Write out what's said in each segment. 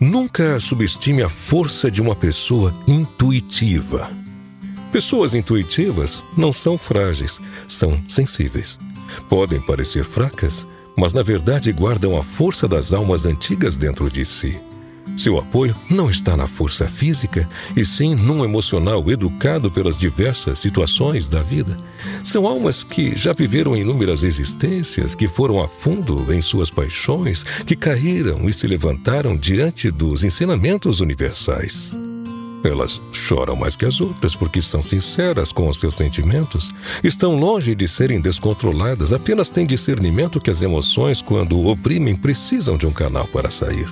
Nunca subestime a força de uma pessoa intuitiva. Pessoas intuitivas não são frágeis, são sensíveis. Podem parecer fracas, mas na verdade guardam a força das almas antigas dentro de si. Seu apoio não está na força física, e sim num emocional educado pelas diversas situações da vida. São almas que já viveram inúmeras existências, que foram a fundo em suas paixões, que caíram e se levantaram diante dos ensinamentos universais. Elas choram mais que as outras porque são sinceras com os seus sentimentos, estão longe de serem descontroladas, apenas têm discernimento que as emoções, quando oprimem, precisam de um canal para sair.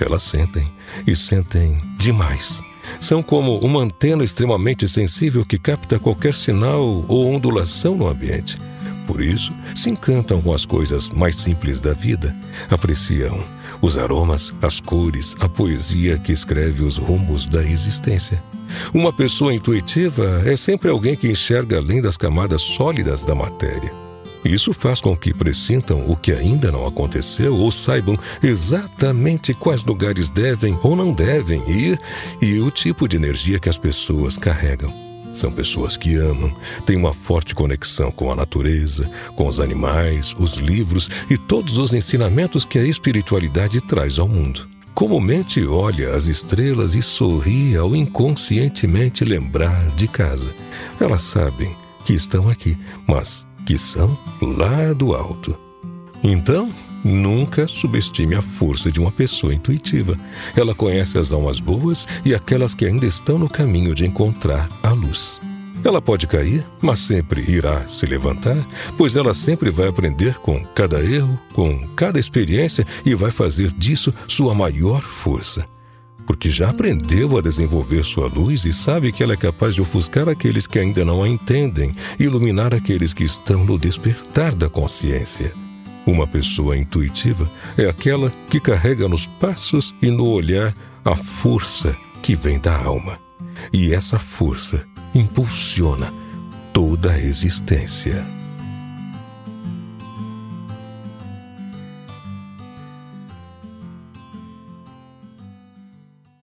Elas sentem e sentem demais. São como uma antena extremamente sensível que capta qualquer sinal ou ondulação no ambiente. Por isso, se encantam com as coisas mais simples da vida, apreciam os aromas, as cores, a poesia que escreve os rumos da existência. Uma pessoa intuitiva é sempre alguém que enxerga além das camadas sólidas da matéria. Isso faz com que pressintam o que ainda não aconteceu ou saibam exatamente quais lugares devem ou não devem ir e o tipo de energia que as pessoas carregam. São pessoas que amam, têm uma forte conexão com a natureza, com os animais, os livros e todos os ensinamentos que a espiritualidade traz ao mundo. Comumente olha as estrelas e sorri ao inconscientemente lembrar de casa. Elas sabem que estão aqui, mas que são lá do alto. Então, nunca subestime a força de uma pessoa intuitiva. Ela conhece as almas boas e aquelas que ainda estão no caminho de encontrar a luz. Ela pode cair, mas sempre irá se levantar, pois ela sempre vai aprender com cada erro, com cada experiência e vai fazer disso sua maior força porque já aprendeu a desenvolver sua luz e sabe que ela é capaz de ofuscar aqueles que ainda não a entendem e iluminar aqueles que estão no despertar da consciência. Uma pessoa intuitiva é aquela que carrega nos passos e no olhar a força que vem da alma. E essa força impulsiona toda a existência.